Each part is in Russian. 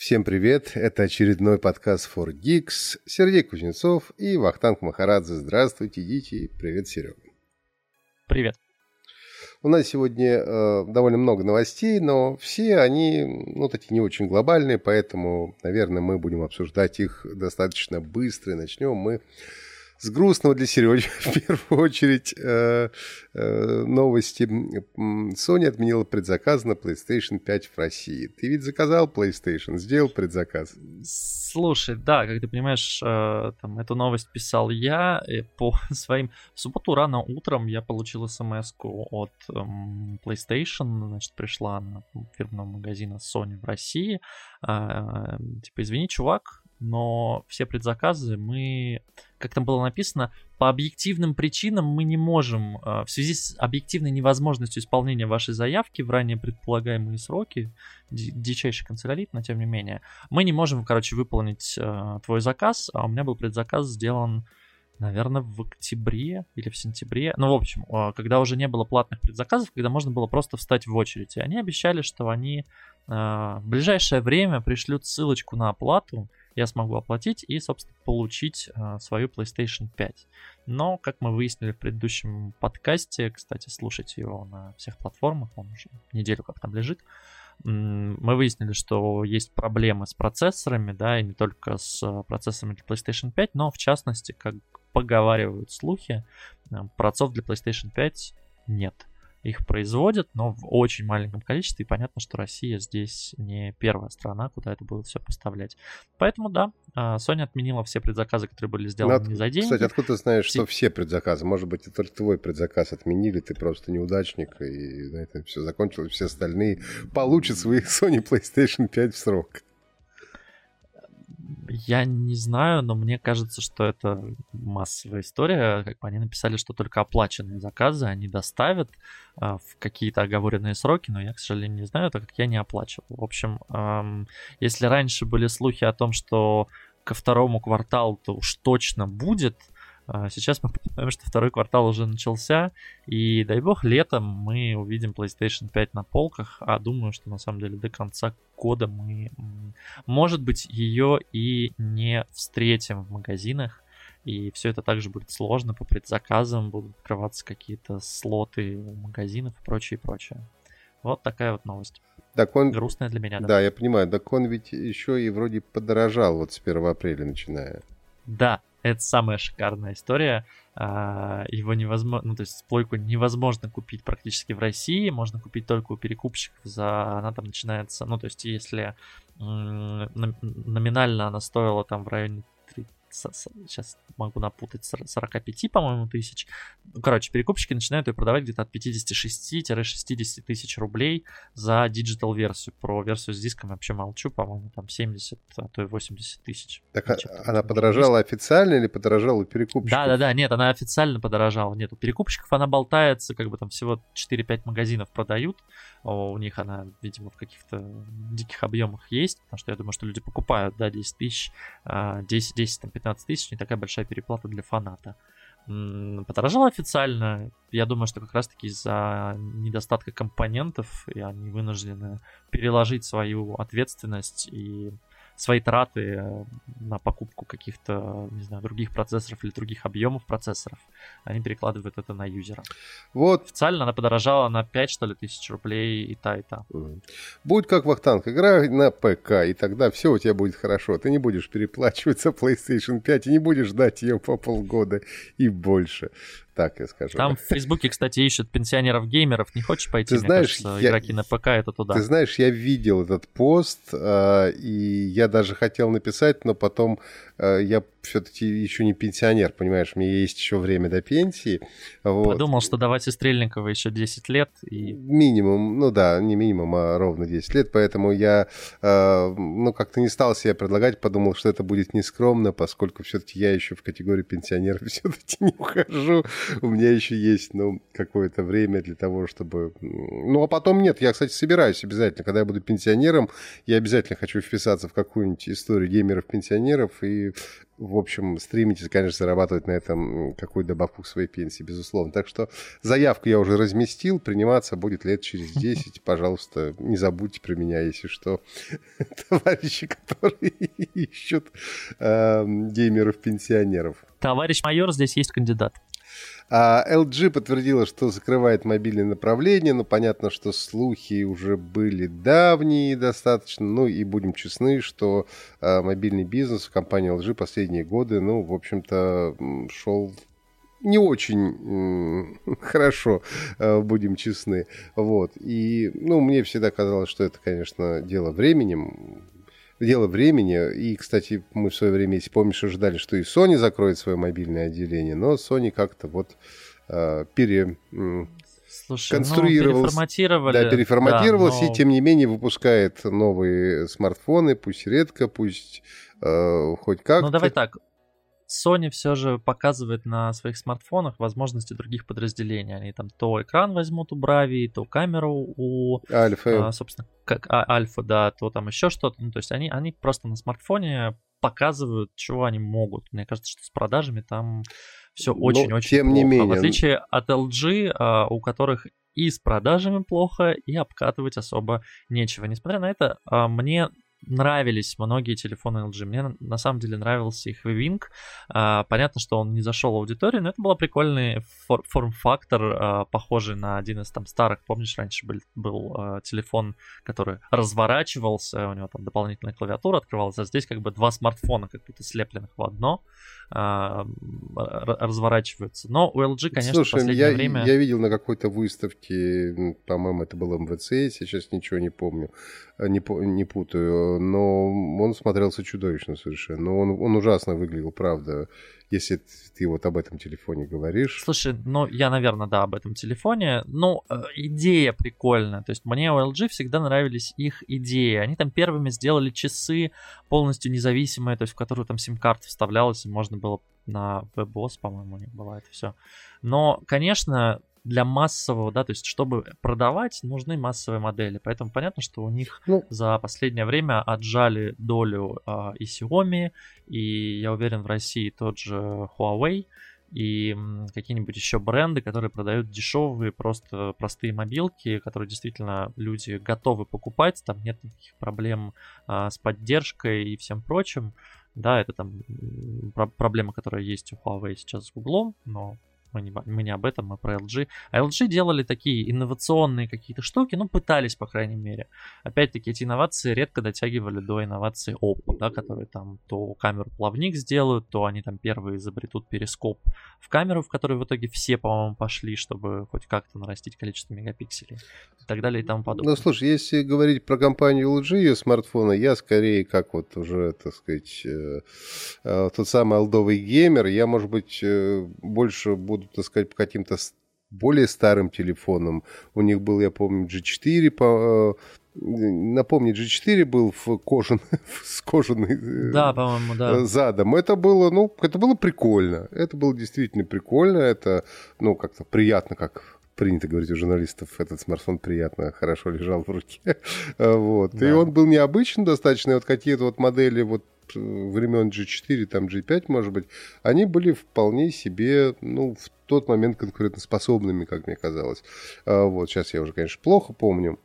Всем привет! Это очередной подкаст for Geeks. Сергей Кузнецов и Вахтанг Махарадзе. Здравствуйте, идите. Привет, Серега. Привет. У нас сегодня э, довольно много новостей, но все они, ну, такие не очень глобальные, поэтому, наверное, мы будем обсуждать их достаточно быстро. И начнем мы с грустного для Сереги, в первую очередь, э, э, новости. Sony отменила предзаказ на PlayStation 5 в России. Ты ведь заказал PlayStation, сделал предзаказ? Слушай, да, как ты понимаешь, э, там, эту новость писал я по своим... В субботу рано утром я получил смс от эм, PlayStation, значит, пришла на фирменного магазина Sony в России. Э, типа, извини, чувак, но все предзаказы мы, как там было написано, по объективным причинам мы не можем, а, в связи с объективной невозможностью исполнения вашей заявки в ранее предполагаемые сроки, дичайший канцелярит, но тем не менее, мы не можем, короче, выполнить э, твой заказ, а у меня был предзаказ сделан наверное, в октябре или в сентябре. Ну, в общем, когда уже не было платных предзаказов, когда можно было просто встать в очередь. И они обещали, что они в ближайшее время пришлют ссылочку на оплату, я смогу оплатить и, собственно, получить э, свою PlayStation 5. Но, как мы выяснили в предыдущем подкасте, кстати, слушайте его на всех платформах, он уже неделю как там лежит, мы выяснили, что есть проблемы с процессорами, да, и не только с э, процессорами для PlayStation 5, но в частности, как поговаривают слухи, э, процессов для PlayStation 5 нет их производят, но в очень маленьком количестве, и понятно, что Россия здесь не первая страна, куда это будет все поставлять. Поэтому да, а, Sony отменила все предзаказы, которые были сделаны ну, не за деньги. Кстати, откуда ты знаешь, что все предзаказы? Может быть, это только твой предзаказ отменили, ты просто неудачник, и на этом все закончилось, все остальные получат свои Sony PlayStation 5 в срок. Я не знаю, но мне кажется, что это массовая история. Как бы они написали, что только оплаченные заказы они доставят а, в какие-то оговоренные сроки, но я, к сожалению, не знаю, так как я не оплачивал. В общем, эм, если раньше были слухи о том, что ко второму кварталу-то уж точно будет, сейчас мы понимаем, что второй квартал уже начался, и дай бог летом мы увидим PlayStation 5 на полках, а думаю, что на самом деле до конца года мы, может быть, ее и не встретим в магазинах, и все это также будет сложно по предзаказам, будут открываться какие-то слоты магазинов и прочее, и прочее. Вот такая вот новость. Так он... Грустная для меня, да. Да, я понимаю. Так он ведь еще и вроде подорожал вот с 1 апреля начиная. Да, это самая шикарная история. А, его невозможно, ну, то есть плойку невозможно купить практически в России, можно купить только у перекупщиков за, она там начинается, ну, то есть если номинально она стоила там в районе сейчас могу напутать, 45, по-моему, тысяч. Ну, короче, перекупщики начинают ее продавать где-то от 56-60 тысяч рублей за digital версию. Про версию с диском вообще молчу, по-моему, там 70, а то и 80 тысяч. Так а она подорожала официально или подорожала перекупщиков? Да-да-да, нет, она официально подорожала. Нет, у перекупщиков она болтается, как бы там всего 4-5 магазинов продают. У них она, видимо, в каких-то диких объемах есть, потому что я думаю, что люди покупают, да, 10 тысяч, 10, 10 там, 15 тысяч, не такая большая переплата для фаната. Подорожало официально. Я думаю, что как раз-таки из-за недостатка компонентов и они вынуждены переложить свою ответственность и свои траты э, на покупку каких-то, не знаю, других процессоров или других объемов процессоров, они перекладывают это на юзера. Вот. Официально она подорожала на 5, что ли, тысяч рублей и та, и та. Будет как Вахтанг, играй на ПК, и тогда все у тебя будет хорошо. Ты не будешь переплачивать за PlayStation 5 и не будешь ждать ее по полгода и больше так я скажу. Там в Фейсбуке, кстати, ищут пенсионеров-геймеров. Не хочешь пойти? Ты знаешь, кажется, я... игроки на ПК это туда. Ты знаешь, я видел этот пост, э, и я даже хотел написать, но потом э, я все-таки еще не пенсионер, понимаешь, мне есть еще время до пенсии. Вот. Подумал, что давать и Стрельникова еще 10 лет. И... Минимум, ну да, не минимум, а ровно 10 лет, поэтому я, э, ну, как-то не стал себе предлагать, подумал, что это будет нескромно, поскольку все-таки я еще в категории пенсионеров все-таки не ухожу. У меня еще есть, ну, какое-то время для того, чтобы... Ну, а потом нет, я, кстати, собираюсь обязательно, когда я буду пенсионером, я обязательно хочу вписаться в какую-нибудь историю геймеров-пенсионеров и в общем, стремитесь, конечно, зарабатывать на этом какую-то добавку к своей пенсии, безусловно. Так что заявку я уже разместил, приниматься будет лет через 10. Пожалуйста, не забудьте про меня, если что. Товарищи, которые ищут э, геймеров-пенсионеров. Товарищ майор, здесь есть кандидат. А LG подтвердила, что закрывает мобильное направление, но понятно, что слухи уже были давние достаточно. Ну и будем честны, что а, мобильный бизнес в компании LG последние годы, ну, в общем-то, шел не очень хорошо, а, будем честны. Вот. И, ну, мне всегда казалось, что это, конечно, дело временем дело времени. И, кстати, мы в свое время, если помнишь, ожидали, что и Sony закроет свое мобильное отделение, но Sony как-то вот э, пере... Слушай, конструировалась, ну, переформатировали. Да, переформатировалась, да, но... и тем не менее выпускает новые смартфоны, пусть редко, пусть э, хоть как-то. Ну давай так, Sony все же показывает на своих смартфонах возможности других подразделений. Они там то экран возьмут у Брави, то камеру у... Альфа. А, собственно, как а, Альфа, да, то там еще что-то. Ну, то есть они, они просто на смартфоне показывают, чего они могут. Мне кажется, что с продажами там все очень-очень тем плохо. не менее. В отличие от LG, а, у которых и с продажами плохо, и обкатывать особо нечего. Несмотря на это, а, мне нравились многие телефоны LG. Мне на самом деле нравился их Wing. А, понятно, что он не зашел в аудиторию, но это был прикольный фор- форм-фактор, а, похожий на один из там старых. Помнишь, раньше был, был а, телефон, который разворачивался, у него там дополнительная клавиатура открывалась, а здесь как бы два смартфона как будто слепленных в одно а, разворачиваются. Но у LG, конечно, Слушай, в последнее я, время... я видел на какой-то выставке, по-моему, это был МВЦ, сейчас ничего не помню, не, не путаю но он смотрелся чудовищно совершенно. Но он, он ужасно выглядел, правда, если ты вот об этом телефоне говоришь. Слушай, ну, я, наверное, да, об этом телефоне. Ну, э, идея прикольная. То есть мне у LG всегда нравились их идеи. Они там первыми сделали часы полностью независимые, то есть в которую там сим-карта вставлялась, и можно было на WebOS, по-моему, у них было это все. Но, конечно, для массового, да, то есть чтобы продавать, нужны массовые модели. Поэтому понятно, что у них ну, за последнее время отжали долю а, и Xiaomi, и я уверен в России тот же Huawei и какие-нибудь еще бренды, которые продают дешевые, просто простые мобилки, которые действительно люди готовы покупать, там нет никаких проблем а, с поддержкой и всем прочим. Да, это там про- проблема, которая есть у Huawei сейчас с Google, но мы не, мы не об этом, мы про LG. А LG делали такие инновационные какие-то штуки, ну, пытались, по крайней мере. Опять-таки, эти инновации редко дотягивали до инноваций Oppo, да, которые там то камеру плавник сделают, то они там первые изобретут перископ в камеру, в которую в итоге все, по-моему, пошли, чтобы хоть как-то нарастить количество мегапикселей и так далее и тому подобное. Ну, слушай, если говорить про компанию LG и смартфоны, я скорее как вот уже, так сказать, э, э, тот самый алдовый геймер, я, может быть, э, больше буду буду, так сказать, по каким-то более старым телефонам. У них был, я помню, G4, по, э, напомни, G4 был в кожан, с кожаной э, да, по-моему, да. задом. Это было, ну, это было прикольно. Это было действительно прикольно. Это, ну, как-то приятно, как принято говорить у журналистов, этот смартфон приятно, хорошо лежал в руке. вот. Да. И он был необычный достаточно. И вот какие-то вот модели вот времен G4, там G5, может быть, они были вполне себе, ну, в тот момент конкурентоспособными, как мне казалось. А, вот, сейчас я уже, конечно, плохо помню.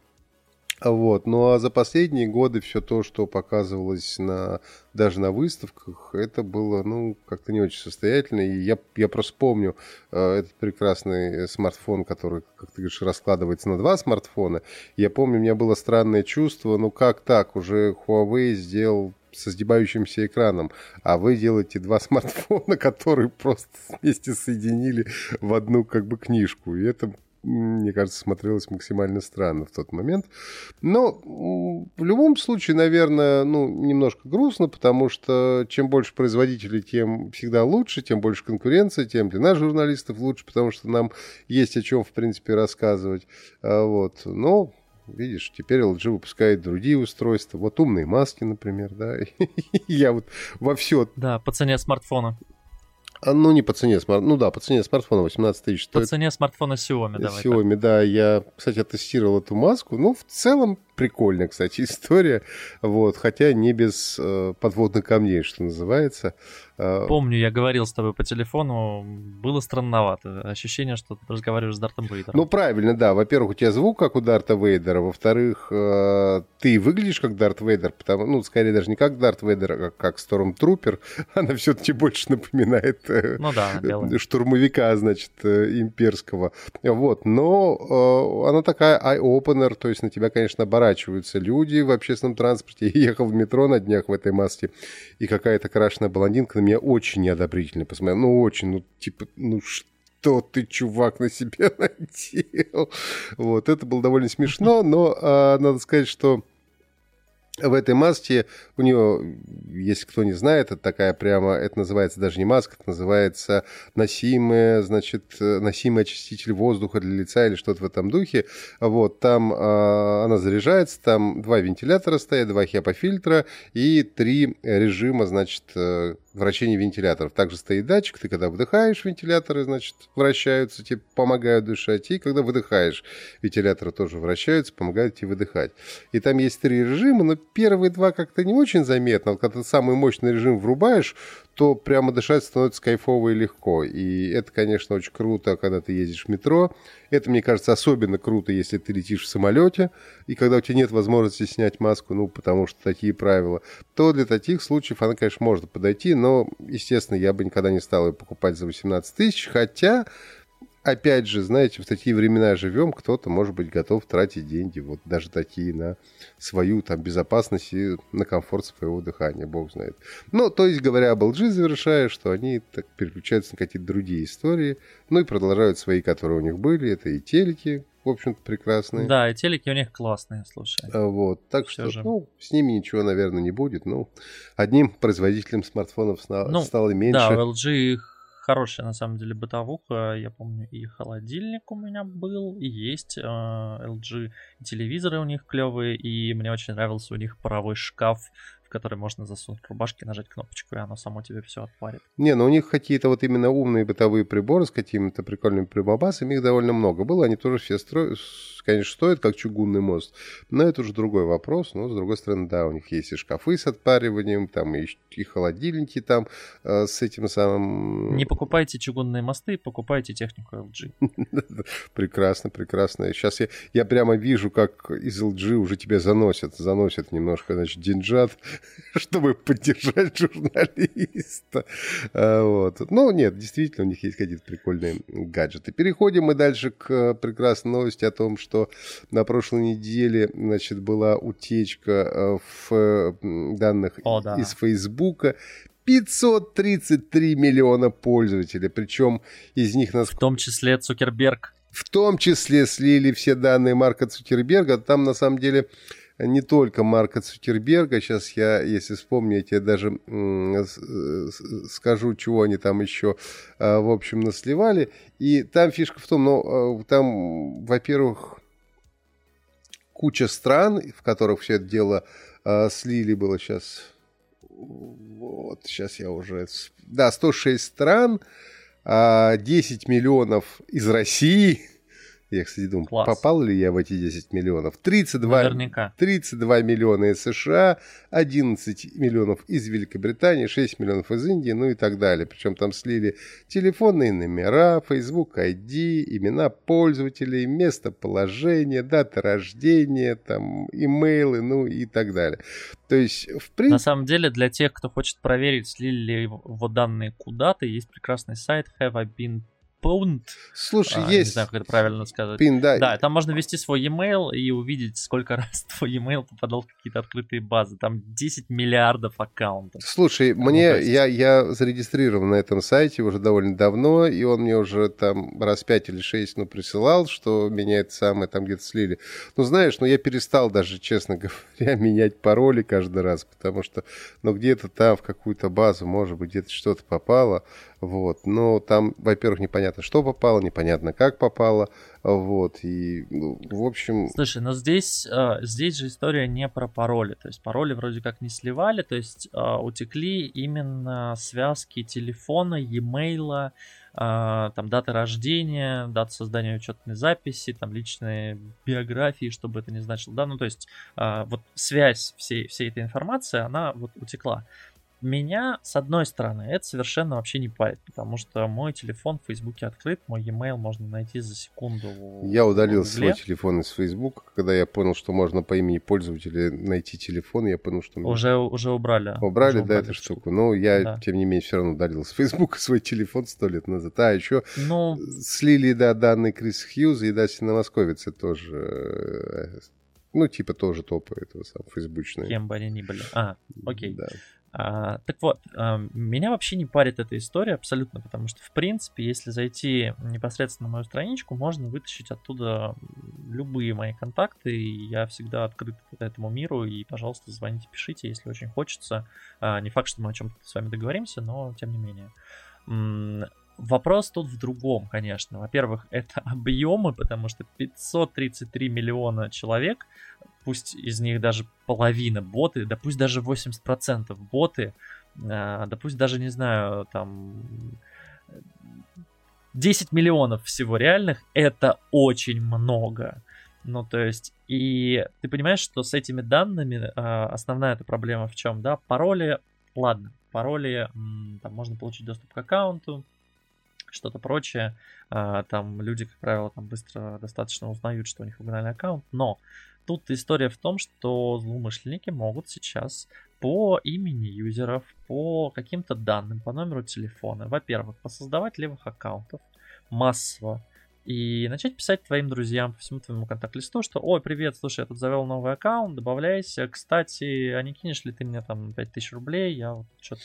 Вот. Ну а за последние годы все то, что показывалось на, даже на выставках, это было ну, как-то не очень состоятельно. И я, я просто помню э, этот прекрасный смартфон, который, как ты говоришь, раскладывается на два смартфона. Я помню, у меня было странное чувство, ну как так, уже Huawei сделал со сгибающимся экраном, а вы делаете два смартфона, которые просто вместе соединили в одну как бы книжку. И это мне кажется, смотрелось максимально странно в тот момент. Но в любом случае, наверное, ну, немножко грустно, потому что чем больше производителей, тем всегда лучше, тем больше конкуренции, тем для нас, журналистов, лучше, потому что нам есть о чем, в принципе, рассказывать. А вот. Но Видишь, теперь LG выпускает другие устройства. Вот умные маски, например, да. Я вот во все... Да, по цене смартфона. А, ну, не по цене смартфона. Ну да, по цене смартфона 18 тысяч. По цене смартфона Xiaomi, давай. Xiaomi, так. да. Я, кстати, тестировал эту маску. Ну, в целом, прикольная, кстати, история. Вот, хотя не без э, подводных камней, что называется. А, Помню, я говорил с тобой по телефону, было странновато. Ощущение, что ты разговариваешь с Дартом Вейдером. Ну, правильно, да. Во-первых, у тебя звук, как у Дарта Вейдера. Во-вторых, э, ты выглядишь как Дарт Вейдер, потому, ну, скорее даже не как Дарт Вейдер, а как, Стормтрупер. Она все-таки больше напоминает э, ну, да, штурмовика, значит, э, имперского. Вот, но она такая eye-opener, то есть на тебя, конечно, оборачиваются люди в общественном транспорте. Я ехал в метро на днях в этой маске, и какая-то крашеная блондинка меня очень неодобрительно посмотрел. Ну, очень, ну, типа, ну, что ты, чувак, на себя надел? Вот, это было довольно смешно, но а, надо сказать, что в этой маске у нее, если кто не знает, это такая прямо, это называется даже не маска, это называется носимый, значит, носимый очиститель воздуха для лица или что-то в этом духе. Вот, там э, она заряжается, там два вентилятора стоят, два HEPA-фильтра и три режима, значит, вращения вентиляторов. Также стоит датчик, ты когда вдыхаешь, вентиляторы, значит, вращаются, тебе помогают дышать, и когда выдыхаешь, вентиляторы тоже вращаются, помогают тебе выдыхать. И там есть три режима, но первые два как-то не очень заметно. Вот когда ты самый мощный режим врубаешь, то прямо дышать становится кайфово и легко. И это, конечно, очень круто, когда ты ездишь в метро. Это, мне кажется, особенно круто, если ты летишь в самолете, и когда у тебя нет возможности снять маску, ну, потому что такие правила, то для таких случаев она, конечно, может подойти, но, естественно, я бы никогда не стал ее покупать за 18 тысяч, хотя опять же, знаете, в такие времена живем, кто-то, может быть, готов тратить деньги, вот даже такие, на свою там безопасность и на комфорт своего дыхания, бог знает. Ну, то есть, говоря об LG, завершая, что они так переключаются на какие-то другие истории, ну и продолжают свои, которые у них были, это и телеки, в общем-то, прекрасные. Да, и телеки у них классные, слушай. А, вот, так Все что, же. ну, с ними ничего, наверное, не будет. Ну, одним производителем смартфонов ну, стало меньше. Да, у LG их хорошая, на самом деле, бытовуха. Я помню, и холодильник у меня был, и есть э, LG. Телевизоры у них клевые, и мне очень нравился у них паровой шкаф в который можно засунуть рубашки, нажать кнопочку, и оно само тебе все отварит. Не, ну у них какие-то вот именно умные бытовые приборы с какими-то прикольными прибабасами, их довольно много было, они тоже все строят, конечно, стоят как чугунный мост, но это уже другой вопрос, но с другой стороны, да, у них есть и шкафы с отпариванием, там и, и холодильники там э, с этим самым... Не покупайте чугунные мосты, покупайте технику LG. Прекрасно, прекрасно. Сейчас я, я прямо вижу, как из LG уже тебя заносят, заносят немножко, значит, деньжат, чтобы поддержать журналиста. А, вот. Ну, нет, действительно, у них есть какие-то прикольные гаджеты. Переходим мы дальше к прекрасной новости о том, что на прошлой неделе, значит, была утечка э, в данных О, да. из Фейсбука. 533 миллиона пользователей, причем из них... Нас... В том числе Цукерберг. В том числе слили все данные Марка Цукерберга. Там, на самом деле, не только Марка Цукерберга. Сейчас я, если вспомню, я тебе даже скажу, чего они там еще, а, в общем, насливали. И там фишка в том, ну, а, там, во-первых, куча стран, в которых все это дело а, слили было сейчас. Вот, сейчас я уже... Да, 106 стран, 10 миллионов из России – я, кстати, думаю, Класс. попал ли я в эти 10 миллионов? 32, Наверняка. 32 миллиона из США, 11 миллионов из Великобритании, 6 миллионов из Индии, ну и так далее. Причем там слили телефонные номера, Facebook ID, имена пользователей, местоположение, дата рождения, там, имейлы, ну и так далее. То есть, в принципе... На самом деле, для тех, кто хочет проверить, слили ли его данные куда-то, есть прекрасный сайт have Pwned. Слушай, а, есть. Не знаю, как это правильно сказать. Пин, да. Да, там можно ввести свой e-mail и увидеть, сколько раз твой e-mail попадал в какие-то открытые базы. Там 10 миллиардов аккаунтов. Слушай, ну, мне, я, я зарегистрирован на этом сайте уже довольно давно, и он мне уже там раз 5 или 6, ну, присылал, что меня это самое там где-то слили. Ну, знаешь, ну, я перестал даже, честно говоря, менять пароли каждый раз, потому что, ну, где-то там в какую-то базу, может быть, где-то что-то попало, вот. Но там, во-первых, непонятно, что попало, непонятно, как попало, вот, и, ну, в общем... Слушай, но здесь, э, здесь же история не про пароли, то есть пароли вроде как не сливали, то есть э, утекли именно связки телефона, e-mail, э, там даты рождения, дата создания учетной записи, там личные биографии, чтобы это не значило, да, ну то есть вот связь всей, всей этой информации, она вот утекла меня, с одной стороны, это совершенно вообще не парит, потому что мой телефон в Фейсбуке открыт, мой e-mail можно найти за секунду. Я удалил свой телефон из Фейсбука, когда я понял, что можно по имени пользователя найти телефон, я понял, что... Уже, уже убрали. Убрали, уже да, эту штуку. Но я, да. тем не менее, все равно удалил с Фейсбука свой телефон сто лет назад. А еще ну... слили, да, данные Крис Хьюз и Дастина Московица тоже э, ну, типа тоже топы этого самого фейсбучные. Кем бы они ни были. А, окей. Да. А, так вот, а, меня вообще не парит эта история абсолютно, потому что, в принципе, если зайти непосредственно на мою страничку, можно вытащить оттуда любые мои контакты, и я всегда открыт к этому миру, и, пожалуйста, звоните, пишите, если очень хочется. А, не факт, что мы о чем-то с вами договоримся, но тем не менее. Вопрос тут в другом, конечно. Во-первых, это объемы, потому что 533 миллиона человек пусть из них даже половина боты, да пусть даже 80% боты, да пусть даже, не знаю, там 10 миллионов всего реальных, это очень много. Ну, то есть, и ты понимаешь, что с этими данными а, основная эта проблема в чем, да? Пароли, ладно, пароли, там можно получить доступ к аккаунту, что-то прочее. А, там люди, как правило, там быстро достаточно узнают, что у них угнали аккаунт, но Тут история в том, что злоумышленники могут сейчас по имени юзеров, по каким-то данным, по номеру телефона, во-первых, посоздавать левых аккаунтов массово, и начать писать твоим друзьям по всему твоему контакт-листу, что «Ой, привет, слушай, я тут завел новый аккаунт, добавляйся. Кстати, а не кинешь ли ты мне там 5000 рублей? Я вот что-то...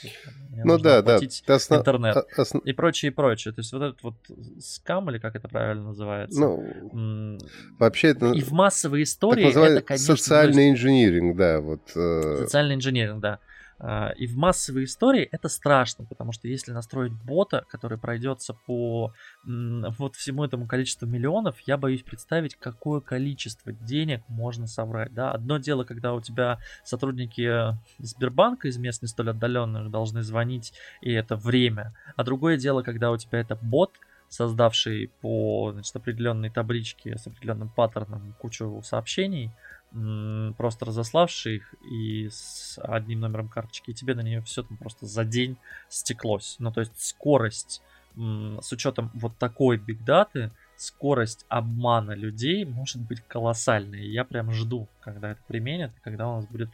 Ну да, да. Осна... интернет». Осна... И прочее, и прочее. То есть вот этот вот скам, или как это правильно называется? Ну, вообще это... И в массовой истории это, конечно... Социальный инжиниринг, да. Вот, э... Социальный инжиниринг, да. А, и в массовой истории это страшно, потому что если настроить бота, который пройдется по вот всему этому количеству миллионов, я боюсь представить, какое количество денег можно собрать. Да? Одно дело, когда у тебя сотрудники Сбербанка из мест не столь отдаленных должны звонить, и это время. А другое дело, когда у тебя это бот, создавший по значит, определенной табличке с определенным паттерном кучу сообщений, просто разославший их и с одним номером карточки, и тебе на нее все там просто за день стеклось. Ну, то есть скорость с учетом вот такой бигдаты, скорость обмана людей может быть колоссальной. Я прям жду, когда это применят, когда у нас будет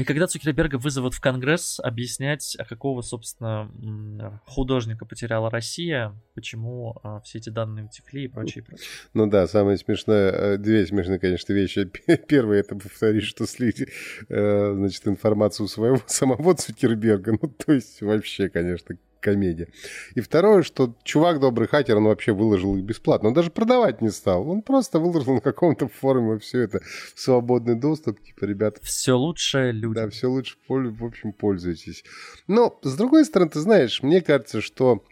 и когда Цукерберга вызовут в Конгресс объяснять, а какого, собственно, художника потеряла Россия, почему а, все эти данные утекли и прочее, прочее. Ну да, самое смешное, э, две смешные, конечно, вещи. Первое, это повторить, что слили, э, значит, информацию своего самого Цукерберга. Ну, то есть вообще, конечно, комедия. И второе, что чувак добрый хакер, он вообще выложил их бесплатно. Он даже продавать не стал. Он просто выложил на каком-то форуме все это в свободный доступ. Типа, ребята... Все лучше люди. Да, все лучше, в общем, пользуйтесь. Но, с другой стороны, ты знаешь, мне кажется, что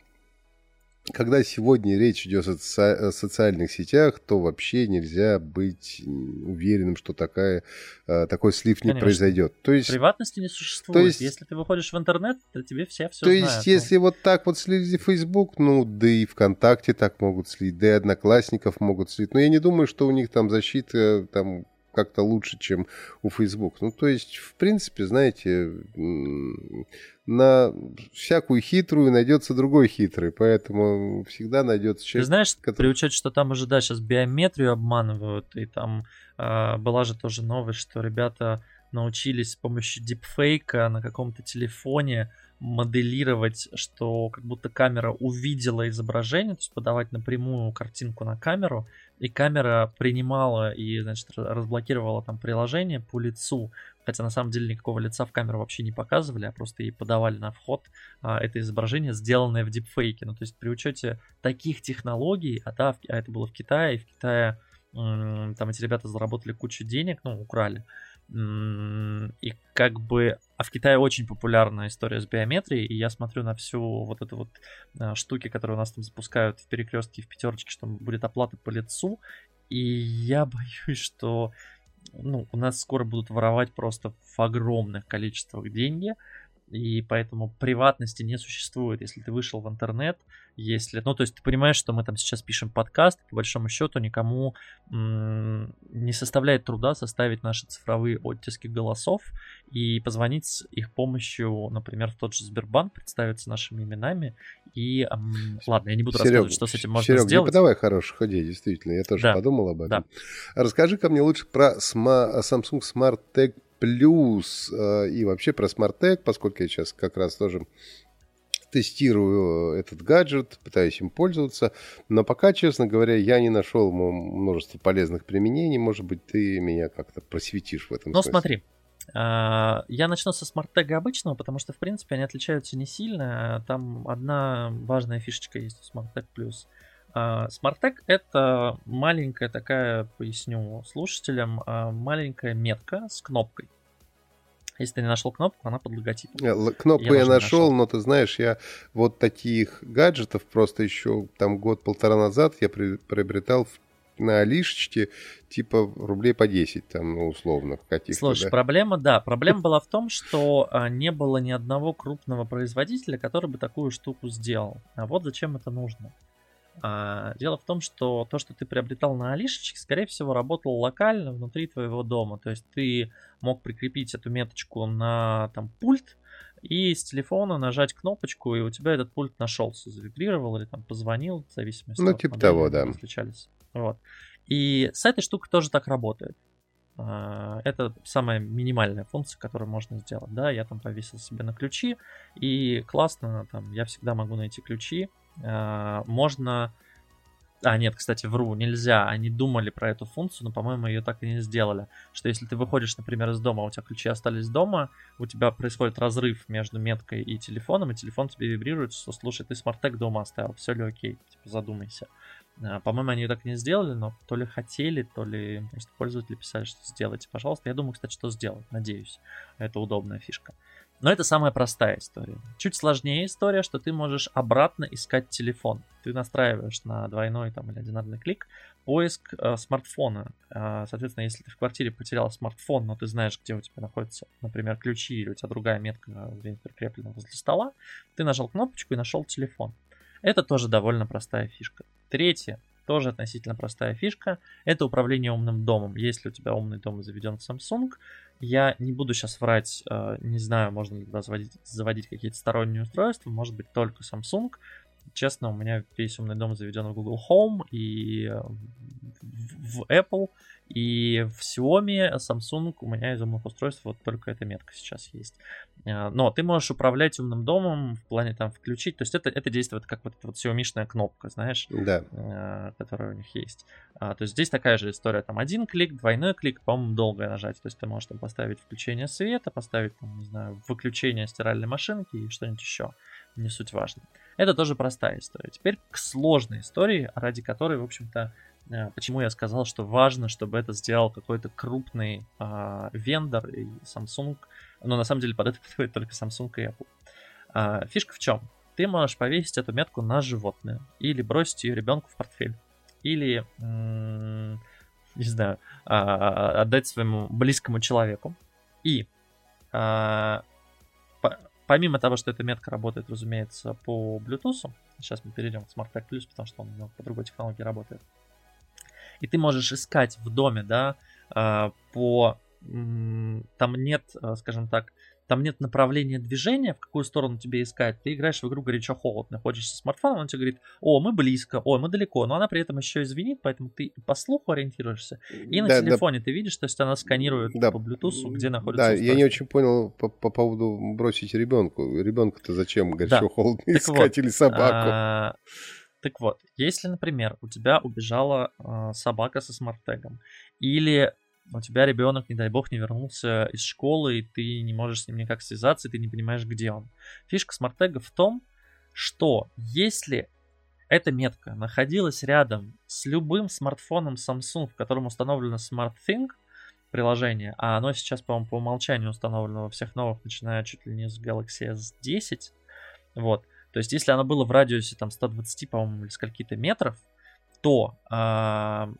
когда сегодня речь идет о, соци- о социальных сетях, то вообще нельзя быть уверенным, что такая, э, такой слив не Конечно. произойдет. То есть, Приватности не существует. То есть, если ты выходишь в интернет, то тебе все все То знают. есть, если вот так вот слили Facebook, ну, да и ВКонтакте так могут слить, да и Одноклассников могут слить. Но я не думаю, что у них там защита там как-то лучше, чем у Facebook. Ну, то есть, в принципе, знаете, на всякую хитрую найдется другой хитрый, поэтому всегда найдется человек. Ты знаешь, который... при учете, что там уже, да, сейчас биометрию обманывают, и там э, была же тоже новость, что ребята научились с помощью дипфейка на каком-то телефоне моделировать, что как будто камера увидела изображение, то есть подавать напрямую картинку на камеру, и камера принимала и, значит, разблокировала там приложение по лицу, хотя на самом деле никакого лица в камеру вообще не показывали, а просто ей подавали на вход а, это изображение, сделанное в дипфейке. Ну, то есть при учете таких технологий, а да, а это было в Китае, и в Китае там эти ребята заработали кучу денег, ну, украли, и как бы А в Китае очень популярная история с биометрией, и я смотрю на всю вот эту вот а, штуки, которые у нас там запускают в перекрестке, в пятерочке, что будет оплата по лицу, и я боюсь, что ну, у нас скоро будут воровать просто в огромных количествах деньги, и поэтому приватности не существует. Если ты вышел в интернет, если, ну, то есть ты понимаешь, что мы там сейчас пишем подкаст, по большому счету никому м- не составляет труда составить наши цифровые оттиски голосов и позвонить с их помощью, например, в тот же Сбербанк, представиться нашими именами и, м- ладно, я не буду Серег, рассказывать, что с этим можно Серег, сделать. Серег, подавай хороших идей, действительно, я тоже да. подумал об этом. Да. Расскажи-ка мне лучше про Samsung Smart Tag Plus э, и вообще про Smart Tag, поскольку я сейчас как раз тоже тестирую этот гаджет, пытаюсь им пользоваться, но пока, честно говоря, я не нашел множество полезных применений. Может быть, ты меня как-то просветишь в этом Ну, смотри, а, я начну со смарт-тега обычного, потому что, в принципе, они отличаются не сильно. Там одна важная фишечка есть у Smart Tag Plus. Smart Tag это маленькая такая, поясню слушателям, а, маленькая метка с кнопкой. Если ты не нашел кнопку, она под логотипом. Кнопку я, я нашел, нашел, но ты знаешь, я вот таких гаджетов просто еще там год-полтора назад я приобретал в на Алишечке типа рублей по 10 там, ну, условно, каких-то. Слушай, да? проблема, да, проблема была в том, что а, не было ни одного крупного производителя, который бы такую штуку сделал. А вот зачем это нужно. А, дело в том, что то, что ты приобретал на Алишечке, скорее всего, работало локально внутри твоего дома. То есть ты мог прикрепить эту меточку на там пульт и с телефона нажать кнопочку, и у тебя этот пульт нашелся, завибрировал или там позвонил, в зависимости ну, от типа того, да. Встречались. Вот. И с этой штукой тоже так работает. А, это самая минимальная функция, которую можно сделать. Да, я там повесил себе на ключи, и классно, там, я всегда могу найти ключи, можно... А, нет, кстати, вру, нельзя. Они думали про эту функцию, но, по-моему, ее так и не сделали. Что если ты выходишь, например, из дома, а у тебя ключи остались дома, у тебя происходит разрыв между меткой и телефоном, и телефон тебе вибрирует, что, слушай, ты смарт-тег дома оставил, все ли окей, типа, задумайся. Э, по-моему, они ее так и не сделали, но то ли хотели, то ли просто пользователи писали, что сделайте, пожалуйста. Я думаю, кстати, что сделать, надеюсь. Это удобная фишка. Но это самая простая история. Чуть сложнее история, что ты можешь обратно искать телефон. Ты настраиваешь на двойной там, или одинарный клик поиск э, смартфона. Э, соответственно, если ты в квартире потерял смартфон, но ты знаешь, где у тебя находятся, например, ключи, или у тебя другая метка где-нибудь прикреплена возле стола, ты нажал кнопочку и нашел телефон. Это тоже довольно простая фишка. Третье, тоже относительно простая фишка, это управление умным домом. Если у тебя умный дом заведен в Samsung, я не буду сейчас врать, э, не знаю, можно ли туда заводить, заводить какие-то сторонние устройства, может быть только Samsung. Честно, у меня весь умный дом заведен в Google Home и э, в Apple, и в Xiaomi, Samsung у меня из умных устройств вот только эта метка сейчас есть. Э, но ты можешь управлять умным домом в плане там включить. То есть это, это действует как вот эта вот Xiaomi-шная кнопка, знаешь, да. Э, которая у них есть. А, то есть здесь такая же история. Там один клик, двойной клик, по-моему, долгое нажать. То есть ты можешь там поставить включение света, поставить, там, не знаю, выключение стиральной машинки и что-нибудь еще. Не суть важно. Это тоже простая история. Теперь к сложной истории, ради которой, в общем-то, Э, почему я сказал, что важно, чтобы это сделал какой-то крупный э, вендор и Samsung. Но на самом деле под это подходит только Samsung и Apple. Э, фишка в чем? Ты можешь повесить эту метку на животное или бросить ее ребенку в портфель. Или, м- не знаю, э, отдать своему близкому человеку. И э, помимо того, что эта метка работает, разумеется, по Bluetooth, сейчас мы перейдем к Smart Tag Plus, потому что он по другой технологии работает. И ты можешь искать в доме, да, а, по... Там нет, а, скажем так, там нет направления движения, в какую сторону тебе искать. Ты играешь в игру горячо-холодно, ходишь со смартфоном, он тебе говорит, о, мы близко, о, мы далеко, но она при этом еще и звенит, поэтому ты по слуху ориентируешься. И на да, телефоне да. ты видишь, то есть она сканирует да. по Bluetooth, где находится Да, устройство. я не очень понял по, по поводу бросить ребенку. Ребенка-то зачем горячо-холодно да. искать вот, или собаку? А, так вот, если, например, у тебя убежала э, собака со смарт-тегом, или у тебя ребенок, не дай бог, не вернулся из школы, и ты не можешь с ним никак связаться, и ты не понимаешь, где он. Фишка смарт-тега в том, что если эта метка находилась рядом с любым смартфоном Samsung, в котором установлена SmartThing, приложение, а оно сейчас, по-моему, по умолчанию установлено во всех новых, начиная чуть ли не с Galaxy S10. Вот. То есть, если оно было в радиусе там 120, по-моему, или скольки-то метров, то э,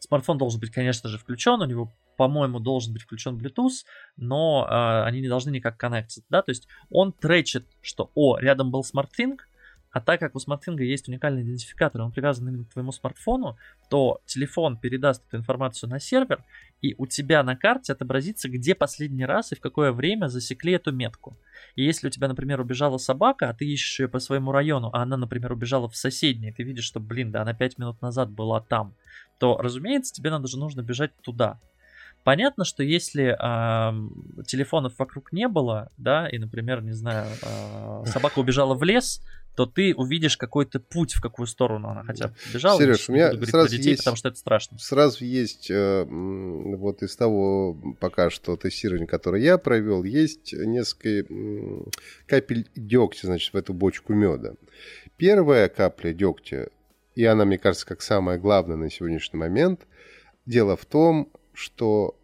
смартфон должен быть, конечно же, включен, у него по-моему, должен быть включен Bluetooth, но э, они не должны никак коннектиться, да, то есть он тречит, что, о, рядом был SmartThing, а так как у SmartThing есть уникальный идентификатор, он привязан именно к твоему смартфону, то телефон передаст эту информацию на сервер, и у тебя на карте отобразится, где последний раз и в какое время засекли эту метку. И если у тебя, например, убежала собака, а ты ищешь ее по своему району, а она, например, убежала в соседний, ты видишь, что, блин, да она 5 минут назад была там, то, разумеется, тебе надо же нужно бежать туда. Понятно, что если э, телефонов вокруг не было, да, и, например, не знаю, э, собака убежала в лес, то ты увидишь какой-то путь, в какую сторону она хотя бы бежала. Сереж, у меня сразу детей, есть, потому что это страшно. Сразу есть, э, вот из того пока что тестирования, которое я провел, есть несколько капель дегтя, значит, в эту бочку меда. Первая капля дегтя, и она, мне кажется, как самое главное на сегодняшний момент, дело в том, что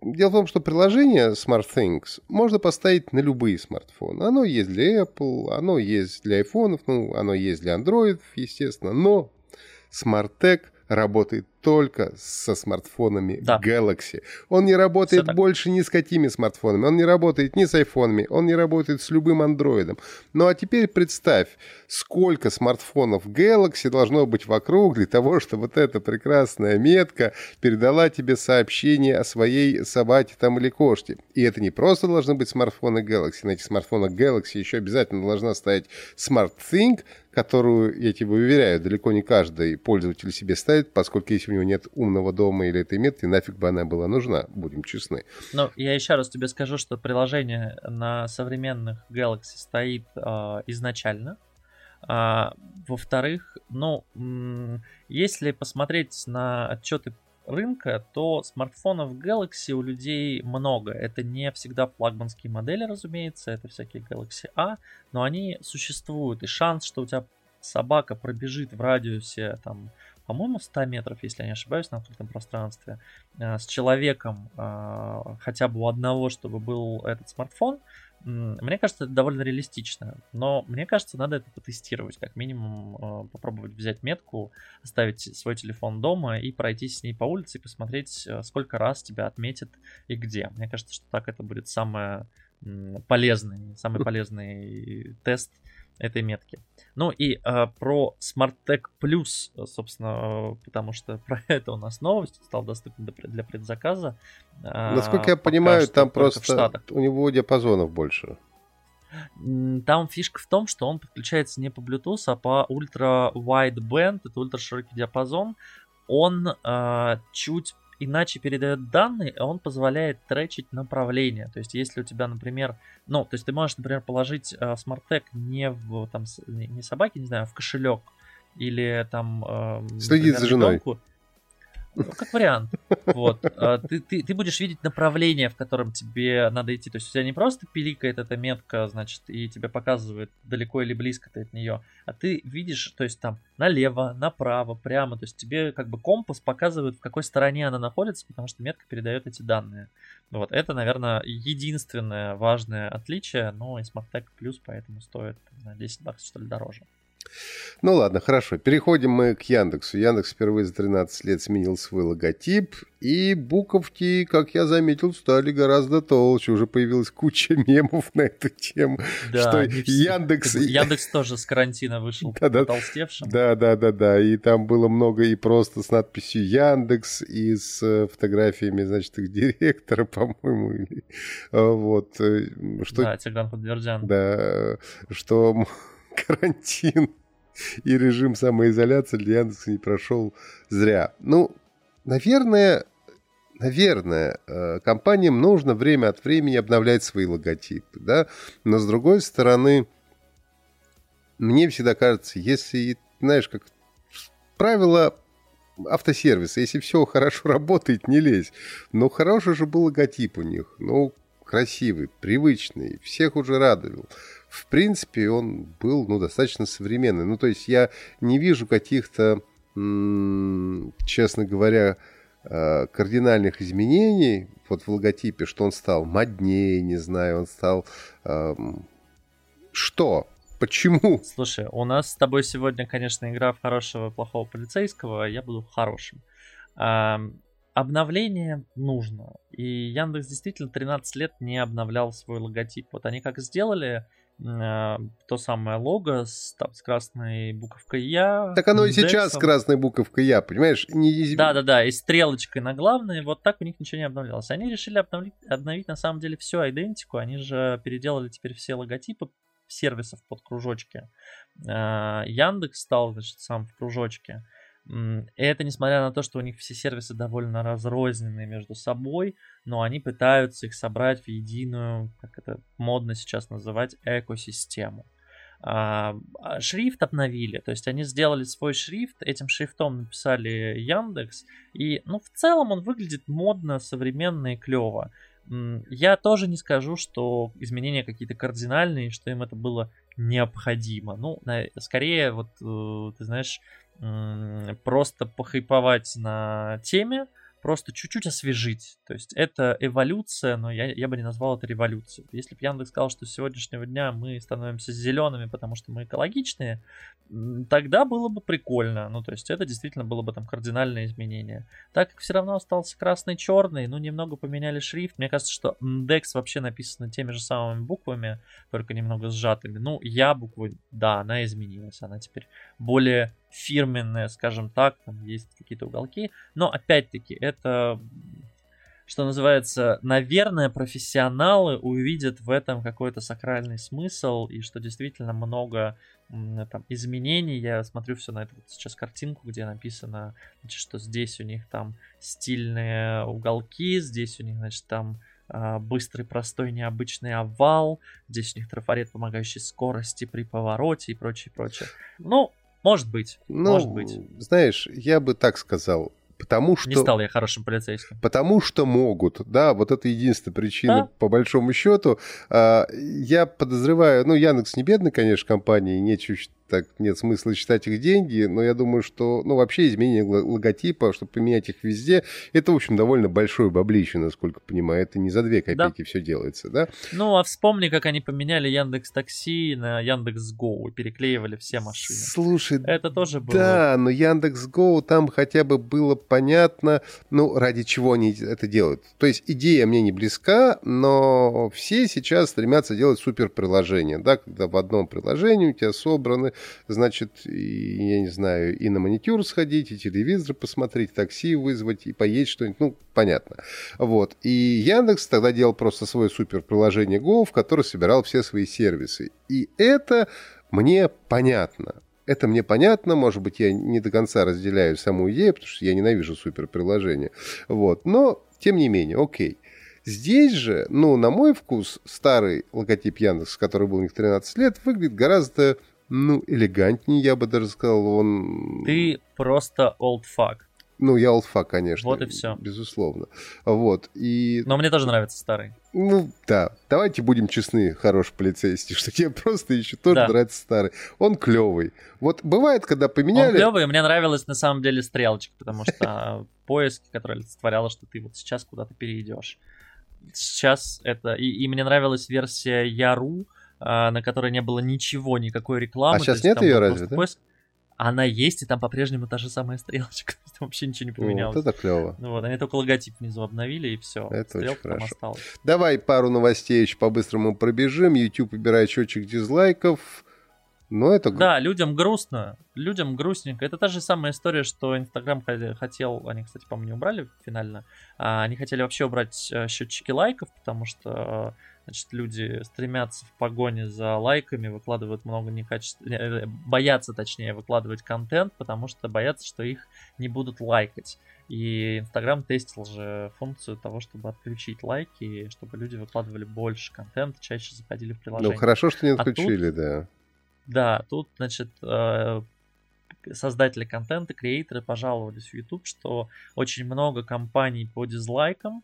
Дело в том, что приложение SmartThings можно поставить на любые смартфоны. Оно есть для Apple, оно есть для iPhone, ну, оно есть для Android, естественно, но SmartTech работает только со смартфонами да. Galaxy. Он не работает больше ни с какими смартфонами, он не работает ни с айфонами, он не работает с любым андроидом. Ну а теперь представь, сколько смартфонов Galaxy должно быть вокруг для того, чтобы вот эта прекрасная метка передала тебе сообщение о своей собаке там или кошке. И это не просто должны быть смартфоны Galaxy, на этих смартфонах Galaxy еще обязательно должна стоять SmartThing, которую, я тебе уверяю, далеко не каждый пользователь себе ставит, поскольку если у него нет умного дома или этой метки, нафиг бы она была нужна, будем честны. Ну, я еще раз тебе скажу, что приложение на современных Galaxy стоит э, изначально. А, во-вторых, ну, если посмотреть на отчеты рынка, то смартфонов Galaxy у людей много. Это не всегда флагманские модели, разумеется, это всякие Galaxy A, но они существуют. И шанс, что у тебя собака пробежит в радиусе там по-моему, 100 метров, если я не ошибаюсь, на открытом пространстве, э, с человеком э, хотя бы у одного, чтобы был этот смартфон, мне кажется, это довольно реалистично. Но мне кажется, надо это потестировать. Как минимум э, попробовать взять метку, оставить свой телефон дома и пройтись с ней по улице и посмотреть, сколько раз тебя отметят и где. Мне кажется, что так это будет самое полезный, самый полезный тест этой метки. Ну и э, про SmartTech Plus, собственно, э, потому что про это у нас новость стал доступен для предзаказа. Э, Насколько я понимаю, там просто у него диапазонов больше. Там фишка в том, что он подключается не по Bluetooth, а по ультра wideband, это ультра широкий диапазон. Он э, чуть иначе передает данные, и он позволяет тречить направление. То есть, если у тебя, например, ну, то есть ты можешь, например, положить э, смарт-тег не в там не собаке, не знаю, а в кошелек или там э, следить за женой. Ребенку, как вариант. Вот. А, ты, ты, ты будешь видеть направление, в котором тебе надо идти. То есть у тебя не просто пиликает эта метка, значит, и тебе показывает, далеко или близко ты от нее, а ты видишь, то есть там налево, направо, прямо. То есть тебе как бы компас показывает, в какой стороне она находится, потому что метка передает эти данные. Вот. Это, наверное, единственное важное отличие, но и SmartTech Plus поэтому стоит, знаю, 10 баксов, что ли, дороже. Ну ладно, хорошо. Переходим мы к Яндексу. Яндекс впервые за 13 лет сменил свой логотип, и буковки, как я заметил, стали гораздо толще. Уже появилась куча мемов на эту тему. Да, что Яндекс... Яндекс тоже с карантина вышел да, толстевшим. Да, да, да, да. И там было много и просто с надписью Яндекс, и с э, фотографиями, значит, их директора, по-моему. А, вот. Э, что... Да, Тигран Подвердян. Да, что карантин и режим самоизоляции для Яндекса не прошел зря. Ну, наверное, наверное, э, компаниям нужно время от времени обновлять свои логотипы, да, но с другой стороны, мне всегда кажется, если, знаешь, как правило автосервиса, если все хорошо работает, не лезь. Но хороший же был логотип у них, ну, красивый, привычный, всех уже радовал в принципе, он был ну, достаточно современный. Ну, то есть я не вижу каких-то, честно говоря, э, кардинальных изменений вот в логотипе, что он стал моднее, не знаю, он стал... Э, что? Почему? Слушай, у нас с тобой сегодня, конечно, игра в хорошего и плохого полицейского, а я буду хорошим. А, обновление нужно. И Яндекс действительно 13 лет не обновлял свой логотип. Вот они как сделали то самое лого с, там, с красной буковкой Я. Так оно и сейчас с красной буковкой Я, понимаешь? Не... Да-да-да, и стрелочкой на главной, вот так у них ничего не обновлялось. Они решили обновить, обновить на самом деле всю идентику, они же переделали теперь все логотипы сервисов под кружочки. Э, Яндекс стал, значит, сам в кружочке. Это несмотря на то, что у них все сервисы довольно разрозненные между собой, но они пытаются их собрать в единую, как это модно сейчас называть, экосистему. А, а, шрифт обновили, то есть они сделали свой шрифт, этим шрифтом написали Яндекс, и ну в целом он выглядит модно, современно и клево. Я тоже не скажу, что изменения какие-то кардинальные, что им это было необходимо. Ну, скорее, вот, э, ты знаешь, просто похайповать на теме, просто чуть-чуть освежить. То есть это эволюция, но я, я бы не назвал это революцией. Если бы Яндекс сказал, что с сегодняшнего дня мы становимся зелеными, потому что мы экологичные, тогда было бы прикольно. Ну, то есть это действительно было бы там кардинальное изменение. Так как все равно остался красный-черный, ну, немного поменяли шрифт. Мне кажется, что Index вообще написано теми же самыми буквами, только немного сжатыми. Ну, я буквы, да, она изменилась. Она теперь более фирменная, скажем так, там есть какие-то уголки. Но опять-таки, это что называется, наверное, профессионалы увидят в этом какой-то сакральный смысл, и что действительно много там, изменений. Я смотрю все на эту вот сейчас картинку, где написано, значит, что здесь у них там стильные уголки, здесь у них, значит, там а, быстрый, простой, необычный овал, здесь у них трафарет, помогающий скорости при повороте и прочее, прочее. Ну, может быть, ну, может быть. Знаешь, я бы так сказал, Потому что... Не стал я хорошим полицейским. Потому что могут, да, вот это единственная причина, да? по большому счету. А, я подозреваю, ну, Яндекс не бедная, конечно, компания, нечего так нет смысла считать их деньги, но я думаю, что, ну, вообще изменение логотипа, чтобы поменять их везде, это, в общем, довольно большое баблище, насколько понимаю. Это не за две копейки да. все делается, да? Ну, а вспомни, как они поменяли Яндекс Такси на Яндекс Гоу и переклеивали все машины. Слушай, это тоже было. Да, но Яндекс Гоу там хотя бы было понятно, ну, ради чего они это делают. То есть идея мне не близка, но все сейчас стремятся делать супер приложение, да, когда в одном приложении у тебя собраны значит, и, я не знаю, и на маникюр сходить, и телевизор посмотреть, такси вызвать, и поесть что-нибудь, ну, понятно. Вот. И Яндекс тогда делал просто свое супер приложение Go, в которое собирал все свои сервисы. И это мне понятно. Это мне понятно, может быть, я не до конца разделяю саму идею, потому что я ненавижу супер приложение. Вот. Но, тем не менее, окей. Здесь же, ну, на мой вкус, старый логотип Яндекс, который был у них 13 лет, выглядит гораздо ну, элегантнее, я бы даже сказал, он... Ты просто old fuck. Ну, я old fuck, конечно. Вот и все. Безусловно. Вот, и... Но мне тоже нравится старый. Ну, да. Давайте будем честны, хороший полицейский, что тебе просто еще тоже да. нравится старый. Он клевый. Вот бывает, когда поменяли... Он клевый, мне нравилась на самом деле стрелочка, потому что поиск, который олицетворяла, что ты вот сейчас куда-то перейдешь. Сейчас это... И, и мне нравилась версия Яру, а, на которой не было ничего, никакой рекламы. А сейчас нет ее разве, да? Поиск. Она есть, и там по-прежнему та же самая стрелочка. Там вообще ничего не поменялось. Вот это клево. Ну вот, они только логотип внизу обновили, и все. Это Стрелка очень хорошо. Осталась. Давай пару новостей еще по-быстрому пробежим. YouTube убирает счетчик дизлайков. Но это... Да, людям грустно, людям грустненько. Это та же самая история, что Инстаграм хотел, они, кстати, по-моему, не убрали финально, а они хотели вообще убрать э, счетчики лайков, потому что Значит, люди стремятся в погоне за лайками, выкладывают много некачественных... Э, боятся, точнее, выкладывать контент, потому что боятся, что их не будут лайкать. И Инстаграм тестил же функцию того, чтобы отключить лайки, чтобы люди выкладывали больше контента, чаще заходили в приложение. Ну, хорошо, что не отключили, а тут, да. Да, тут, значит, э, создатели контента, креаторы пожаловались в YouTube, что очень много компаний по дизлайкам,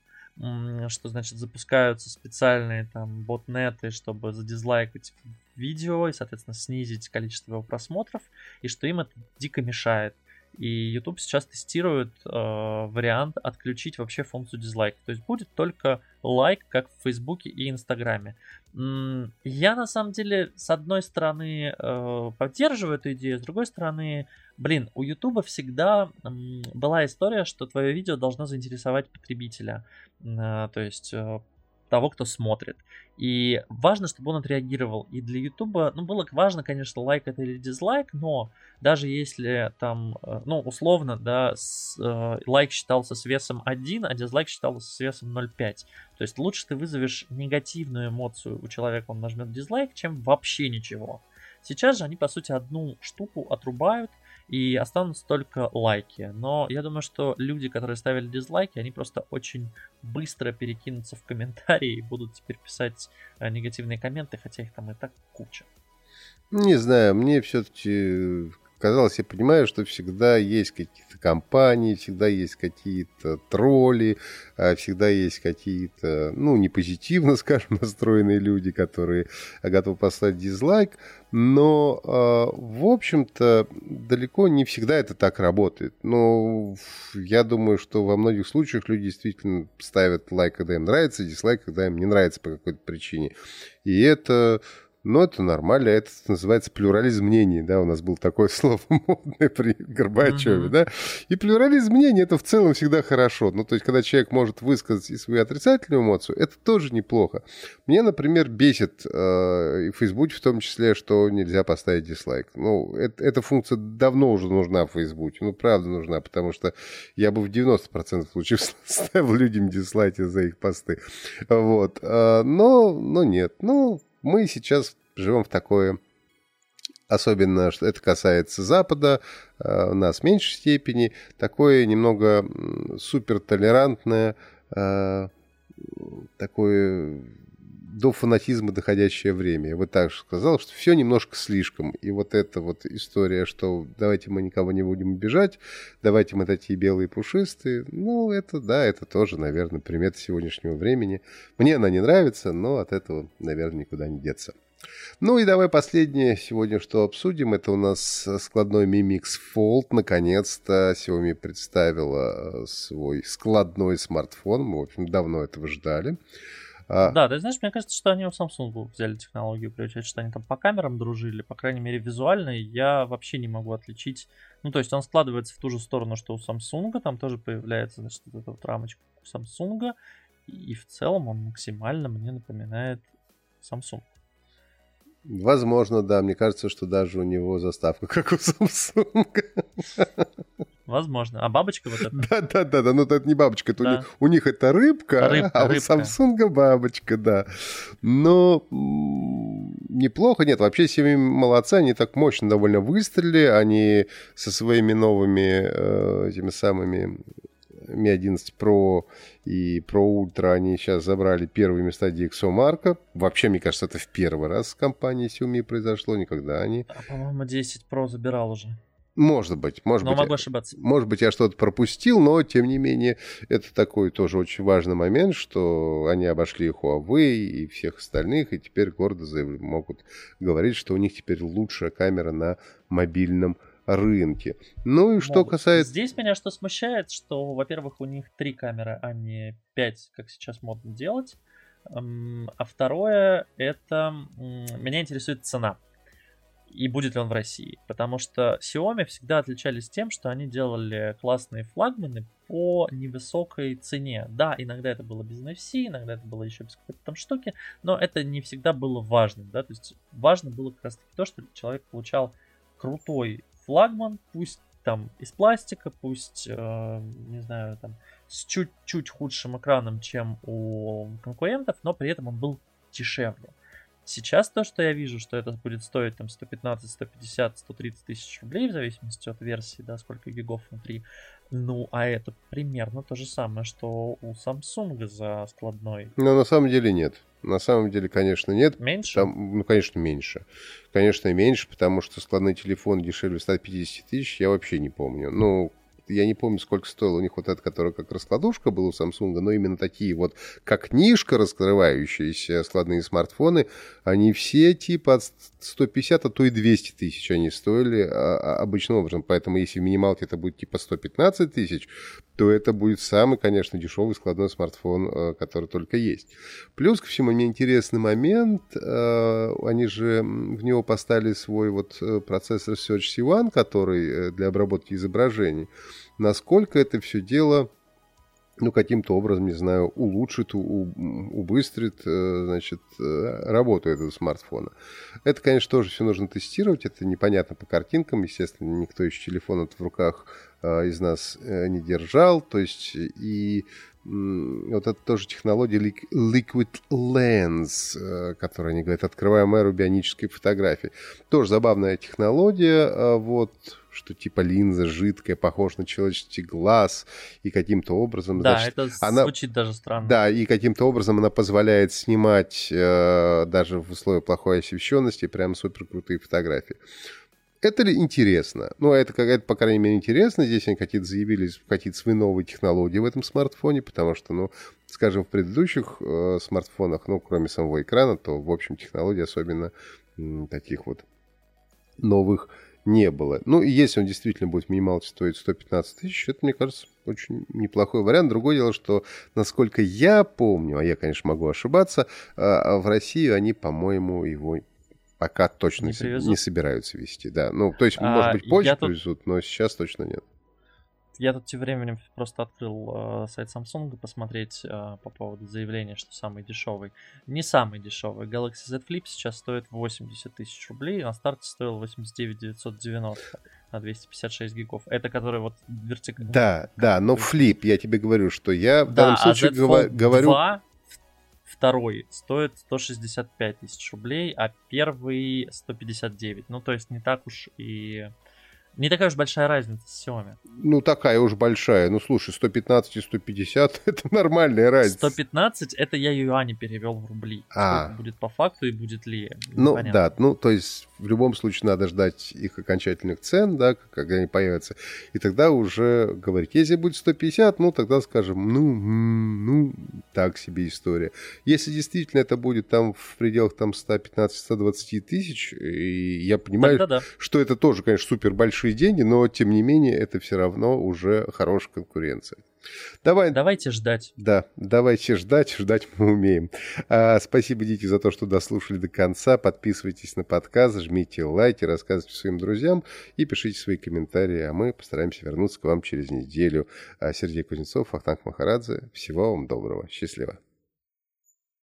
что значит запускаются специальные там ботнеты, чтобы задизлайкать видео и, соответственно, снизить количество его просмотров, и что им это дико мешает. И YouTube сейчас тестирует э, вариант отключить вообще функцию дизлайк. То есть будет только лайк, как в Фейсбуке и Инстаграме. Я на самом деле, с одной стороны, э, поддерживаю эту идею, с другой стороны, блин, у Ютуба всегда э, была история, что твое видео должно заинтересовать потребителя. Э, то есть э, того, кто смотрит. И важно, чтобы он отреагировал. И для Ютуба, ну, было важно, конечно, лайк это или дизлайк, но даже если там, э, ну, условно, да, с, э, лайк считался с весом 1, а дизлайк считался с весом 0,5. То есть лучше ты вызовешь негативную эмоцию у человека, он нажмет дизлайк, чем вообще ничего. Сейчас же они, по сути, одну штуку отрубают, и останутся только лайки. Но я думаю, что люди, которые ставили дизлайки, они просто очень быстро перекинутся в комментарии и будут теперь писать э, негативные комменты, хотя их там и так куча. Не знаю, мне все-таки казалось, я понимаю, что всегда есть какие-то компании, всегда есть какие-то тролли, а всегда есть какие-то, ну, не позитивно, скажем, настроенные люди, которые готовы поставить дизлайк, но, а, в общем-то, далеко не всегда это так работает. Но я думаю, что во многих случаях люди действительно ставят лайк, когда им нравится, дизлайк, когда им не нравится по какой-то причине. И это но это нормально, это называется плюрализм мнений, да, у нас было такое слово модное при Горбачеве, mm-hmm. да, и плюрализм мнений это в целом всегда хорошо, ну, то есть, когда человек может высказать и свою отрицательную эмоцию, это тоже неплохо. Мне, например, бесит э, и в Фейсбуке в том числе, что нельзя поставить дизлайк. Ну, это, эта функция давно уже нужна в Фейсбуке, ну, правда нужна, потому что я бы в 90% случаев ставил людям дизлайки за их посты, вот, э, но, но нет, ну, мы сейчас живем в такое, особенно что это касается Запада, э, у нас в меньшей степени, такое немного супертолерантное, э, такое до фанатизма доходящее время. Я бы так сказал, что все немножко слишком. И вот эта вот история, что давайте мы никого не будем обижать, давайте мы такие белые пушистые, ну, это, да, это тоже, наверное, примета сегодняшнего времени. Мне она не нравится, но от этого, наверное, никуда не деться. Ну и давай последнее сегодня, что обсудим. Это у нас складной Mi Mix Fold. Наконец-то Xiaomi представила свой складной смартфон. Мы, в общем, давно этого ждали. А... Да, ты знаешь, мне кажется, что они у Samsung взяли технологию, приучать, что они там по камерам дружили, по крайней мере, визуально я вообще не могу отличить. Ну, то есть он складывается в ту же сторону, что у Samsung, там тоже появляется, значит, вот эта вот рамочка у Samsung, и в целом он максимально мне напоминает Samsung. Возможно, да. Мне кажется, что даже у него заставка как у Samsung. Возможно. А бабочка вот эта? Да, да, да, да. Но это не бабочка. Это да. у, них, у них это рыбка, рыбка а рыбка. у Samsung бабочка, да. Но неплохо. Нет, вообще Xiaomi молодцы. Они так мощно довольно выстрелили. Они со своими новыми э, этими самыми Mi 11 Pro и Pro Ultra, они сейчас забрали первые места DxO Вообще, мне кажется, это в первый раз с компанией Xiaomi произошло, никогда они... А, по-моему, 10 Pro забирал уже. Может быть, может но быть. могу ошибаться. Может быть, я что-то пропустил, но, тем не менее, это такой тоже очень важный момент, что они обошли Huawei и всех остальных, и теперь гордо могут говорить, что у них теперь лучшая камера на мобильном рынке. Ну и что касается... Здесь меня что смущает, что, во-первых, у них три камеры, а не пять, как сейчас модно делать. А второе, это меня интересует цена. И будет ли он в России. Потому что Xiaomi всегда отличались тем, что они делали классные флагманы по невысокой цене. Да, иногда это было без NFC, иногда это было еще без какой-то там штуки, но это не всегда было важным. Да? То есть важно было как раз таки то, что человек получал крутой флагман, пусть там из пластика, пусть, э, не знаю, там с чуть-чуть худшим экраном, чем у конкурентов, но при этом он был дешевле. Сейчас то, что я вижу, что это будет стоить там 115, 150, 130 тысяч рублей, в зависимости от версии, да, сколько гигов внутри. Ну, а это примерно то же самое, что у Samsung за складной. Но на самом деле нет. На самом деле, конечно, нет. Меньше? Там, ну, конечно, меньше. Конечно, меньше, потому что складной телефон дешевле 150 тысяч, я вообще не помню. Ну, я не помню, сколько стоил у них вот этот, который как раскладушка был у Samsung, но именно такие вот, как книжка, раскрывающиеся складные смартфоны, они все типа от 150, а то и 200 тысяч они стоили а, а, обычным образом. Поэтому если в минималке это будет типа 115 тысяч, то это будет самый, конечно, дешевый складной смартфон, э, который только есть. Плюс ко всему, мне интересный момент, э, они же в него поставили свой вот э, процессор Search C1, который для обработки изображений. Насколько это все дело ну, каким-то образом, не знаю, улучшит, убыстрит, значит, работу этого смартфона. Это, конечно, тоже все нужно тестировать, это непонятно по картинкам, естественно, никто еще телефон в руках Э, из нас э, не держал. То есть и вот это тоже технология Liquid Lens, э, которая они говорят, открываем эру бионической фотографии. Тоже забавная технология, вот, что типа линза жидкая, похож на человеческий глаз, и каким-то образом... Да, значит, это она, звучит даже странно. Да, и каким-то образом она позволяет снимать э, даже в условиях плохой освещенности прям супер крутые фотографии. Это ли интересно? Ну, это, это, по крайней мере, интересно. Здесь они какие-то заявили какие-то свои новые технологии в этом смартфоне, потому что, ну, скажем, в предыдущих э, смартфонах, ну, кроме самого экрана, то, в общем, технологий особенно м, таких вот новых не было. Ну, и если он действительно будет минималки стоить 115 тысяч, это, мне кажется, очень неплохой вариант. Другое дело, что, насколько я помню, а я, конечно, могу ошибаться, э, в России они, по-моему, его Пока точно не, не собираются вести, да. Ну, то есть, а, может быть, позже тут... привезут, но сейчас точно нет. Я тут тем временем просто открыл э, сайт Samsung посмотреть э, по поводу заявления, что самый дешевый. Не самый дешевый. Galaxy Z Flip сейчас стоит 80 тысяч рублей, а на старте стоил 89 990 на 256 гигов. Это который вот вертикально. Да, да, но Flip, я тебе говорю, что я в да, данном а случае а говорю... 2 второй стоит 165 тысяч рублей, а первый 159. Ну, то есть не так уж и не такая уж большая разница с Xiaomi. Ну, такая уж большая. Ну, слушай, 115 и 150 — это нормальная разница. 115 — это я юани перевел в рубли. А. Сколько будет по факту и будет ли? Ну, Непонятно. да. Ну, то есть в любом случае надо ждать их окончательных цен, да, когда они появятся. И тогда уже говорить, если будет 150, ну, тогда скажем, ну, ну, так себе история. Если действительно это будет там в пределах там 115-120 тысяч, и я понимаю, да. что это тоже, конечно, супер большие деньги, но тем не менее это все равно уже хорошая конкуренция. Давай, давайте ждать. Да, давайте ждать, ждать мы умеем. А, спасибо, дети, за то, что дослушали до конца. Подписывайтесь на подкаст, жмите лайки, рассказывайте своим друзьям и пишите свои комментарии, а мы постараемся вернуться к вам через неделю. А, Сергей Кузнецов, Ахтанг Махарадзе. Всего вам доброго. Счастливо.